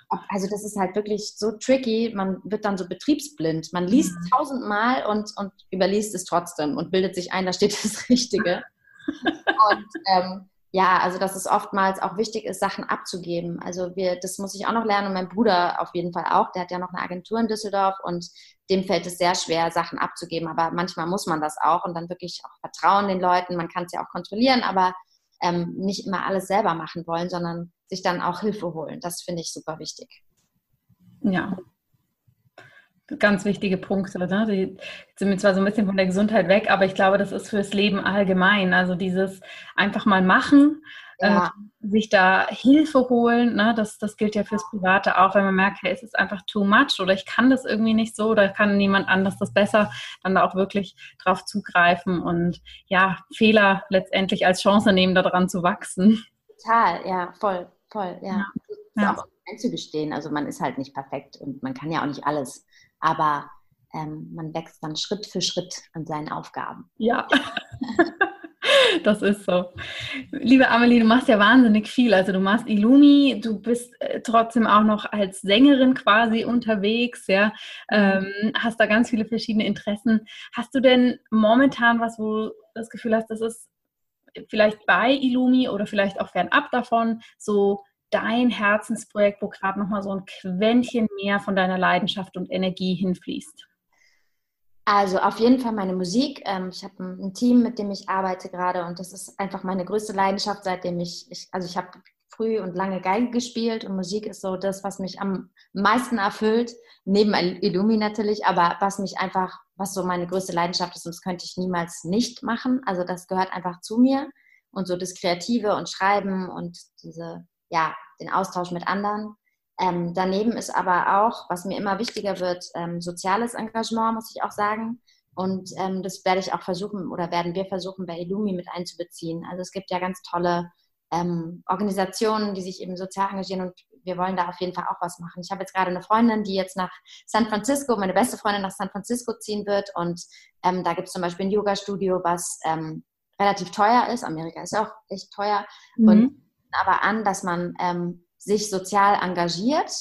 Also das ist halt wirklich so tricky, man wird dann so betriebsblind. Man liest mhm. tausendmal und, und überliest es trotzdem und bildet sich ein, da steht das Richtige. und ähm, ja, also dass es oftmals auch wichtig ist, Sachen abzugeben. Also wir, das muss ich auch noch lernen und mein Bruder auf jeden Fall auch. Der hat ja noch eine Agentur in Düsseldorf und dem fällt es sehr schwer, Sachen abzugeben. Aber manchmal muss man das auch und dann wirklich auch vertrauen den Leuten. Man kann es ja auch kontrollieren, aber ähm, nicht immer alles selber machen wollen, sondern sich dann auch Hilfe holen. Das finde ich super wichtig. Ja, ganz wichtige Punkte. Ne? Die sind mir zwar so ein bisschen von der Gesundheit weg, aber ich glaube, das ist fürs Leben allgemein. Also dieses einfach mal machen, ja. äh, sich da Hilfe holen, ne? das, das gilt ja fürs Private auch, wenn man merkt, hey, es ist einfach too much oder ich kann das irgendwie nicht so oder kann niemand anders das besser, dann da auch wirklich drauf zugreifen und ja, Fehler letztendlich als Chance nehmen, daran zu wachsen. Total, ja, voll, voll, ja. ja. ja. auch einzugestehen. Also man ist halt nicht perfekt und man kann ja auch nicht alles aber ähm, man wächst dann Schritt für Schritt an seinen Aufgaben. Ja. Das ist so. Liebe Amelie, du machst ja wahnsinnig viel. Also du machst Illumi, du bist äh, trotzdem auch noch als Sängerin quasi unterwegs, ja. Ähm, hast da ganz viele verschiedene Interessen. Hast du denn momentan was, wo du das Gefühl hast, das ist vielleicht bei Illumi oder vielleicht auch fernab davon so dein Herzensprojekt, wo gerade nochmal so ein Quäntchen mehr von deiner Leidenschaft und Energie hinfließt? Also auf jeden Fall meine Musik. Ähm, ich habe ein Team, mit dem ich arbeite gerade und das ist einfach meine größte Leidenschaft, seitdem ich, ich also ich habe früh und lange Geige gespielt und Musik ist so das, was mich am meisten erfüllt, neben Illumi natürlich, aber was mich einfach, was so meine größte Leidenschaft ist und das könnte ich niemals nicht machen. Also das gehört einfach zu mir und so das Kreative und Schreiben und diese ja, den Austausch mit anderen. Ähm, daneben ist aber auch, was mir immer wichtiger wird, ähm, soziales Engagement, muss ich auch sagen. Und ähm, das werde ich auch versuchen oder werden wir versuchen, bei Illumi mit einzubeziehen. Also es gibt ja ganz tolle ähm, Organisationen, die sich eben sozial engagieren und wir wollen da auf jeden Fall auch was machen. Ich habe jetzt gerade eine Freundin, die jetzt nach San Francisco, meine beste Freundin nach San Francisco ziehen wird und ähm, da gibt es zum Beispiel ein Yoga-Studio, was ähm, relativ teuer ist. Amerika ist auch echt teuer. Mhm. Und aber an, dass man sich sozial engagiert.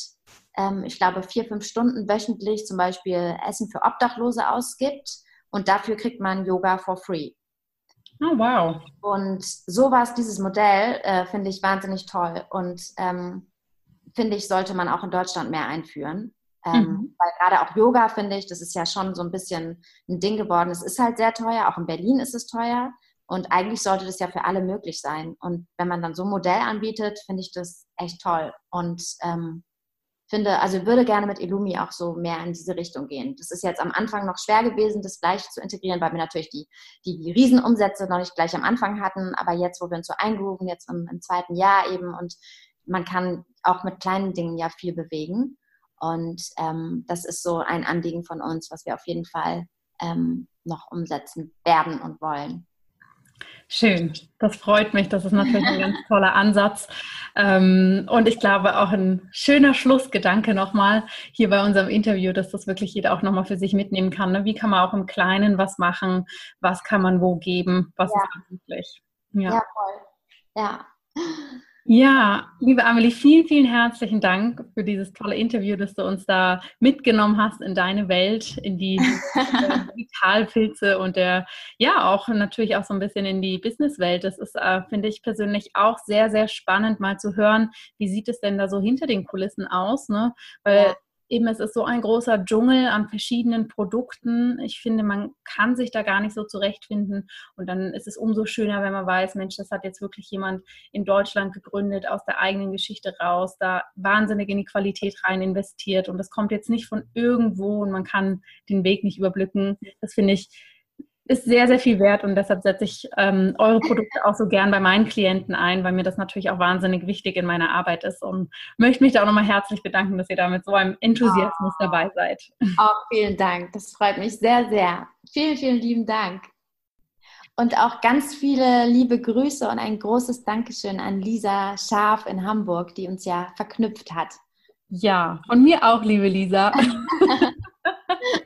Ähm, ich glaube, vier, fünf Stunden wöchentlich zum Beispiel Essen für Obdachlose ausgibt und dafür kriegt man Yoga for free. Oh, wow. Und sowas, dieses Modell, äh, finde ich wahnsinnig toll und ähm, finde ich, sollte man auch in Deutschland mehr einführen. Ähm, mhm. Weil gerade auch Yoga, finde ich, das ist ja schon so ein bisschen ein Ding geworden. Es ist halt sehr teuer, auch in Berlin ist es teuer. Und eigentlich sollte das ja für alle möglich sein. Und wenn man dann so ein Modell anbietet, finde ich das echt toll. Und ähm, finde, also würde gerne mit Illumi auch so mehr in diese Richtung gehen. Das ist jetzt am Anfang noch schwer gewesen, das gleich zu integrieren, weil wir natürlich die, die, die Riesenumsätze noch nicht gleich am Anfang hatten. Aber jetzt, wo wir uns so eingrooven, jetzt im, im zweiten Jahr eben und man kann auch mit kleinen Dingen ja viel bewegen. Und ähm, das ist so ein Anliegen von uns, was wir auf jeden Fall ähm, noch umsetzen werden und wollen. Schön, das freut mich. Das ist natürlich ein ganz toller Ansatz. Ähm, und ich glaube auch ein schöner Schlussgedanke nochmal hier bei unserem Interview, dass das wirklich jeder auch nochmal für sich mitnehmen kann. Ne? Wie kann man auch im Kleinen was machen? Was kann man wo geben? Was ja. ist möglich? Ja. ja, voll. Ja. Ja, liebe Amelie, vielen, vielen herzlichen Dank für dieses tolle Interview, dass du uns da mitgenommen hast in deine Welt, in die Digitalpilze und der, ja, auch natürlich auch so ein bisschen in die Businesswelt. Das ist, äh, finde ich persönlich auch sehr, sehr spannend, mal zu hören, wie sieht es denn da so hinter den Kulissen aus, ne? Weil ja eben es ist so ein großer Dschungel an verschiedenen Produkten. Ich finde, man kann sich da gar nicht so zurechtfinden. Und dann ist es umso schöner, wenn man weiß, Mensch, das hat jetzt wirklich jemand in Deutschland gegründet, aus der eigenen Geschichte raus, da wahnsinnig in die Qualität rein investiert. Und das kommt jetzt nicht von irgendwo und man kann den Weg nicht überblicken. Das finde ich ist sehr, sehr viel wert und deshalb setze ich ähm, eure Produkte auch so gern bei meinen Klienten ein, weil mir das natürlich auch wahnsinnig wichtig in meiner Arbeit ist und möchte mich da auch nochmal herzlich bedanken, dass ihr da mit so einem Enthusiasmus oh. dabei seid. Auch vielen Dank, das freut mich sehr, sehr. Vielen, vielen lieben Dank. Und auch ganz viele liebe Grüße und ein großes Dankeschön an Lisa Scharf in Hamburg, die uns ja verknüpft hat. Ja, und mir auch, liebe Lisa.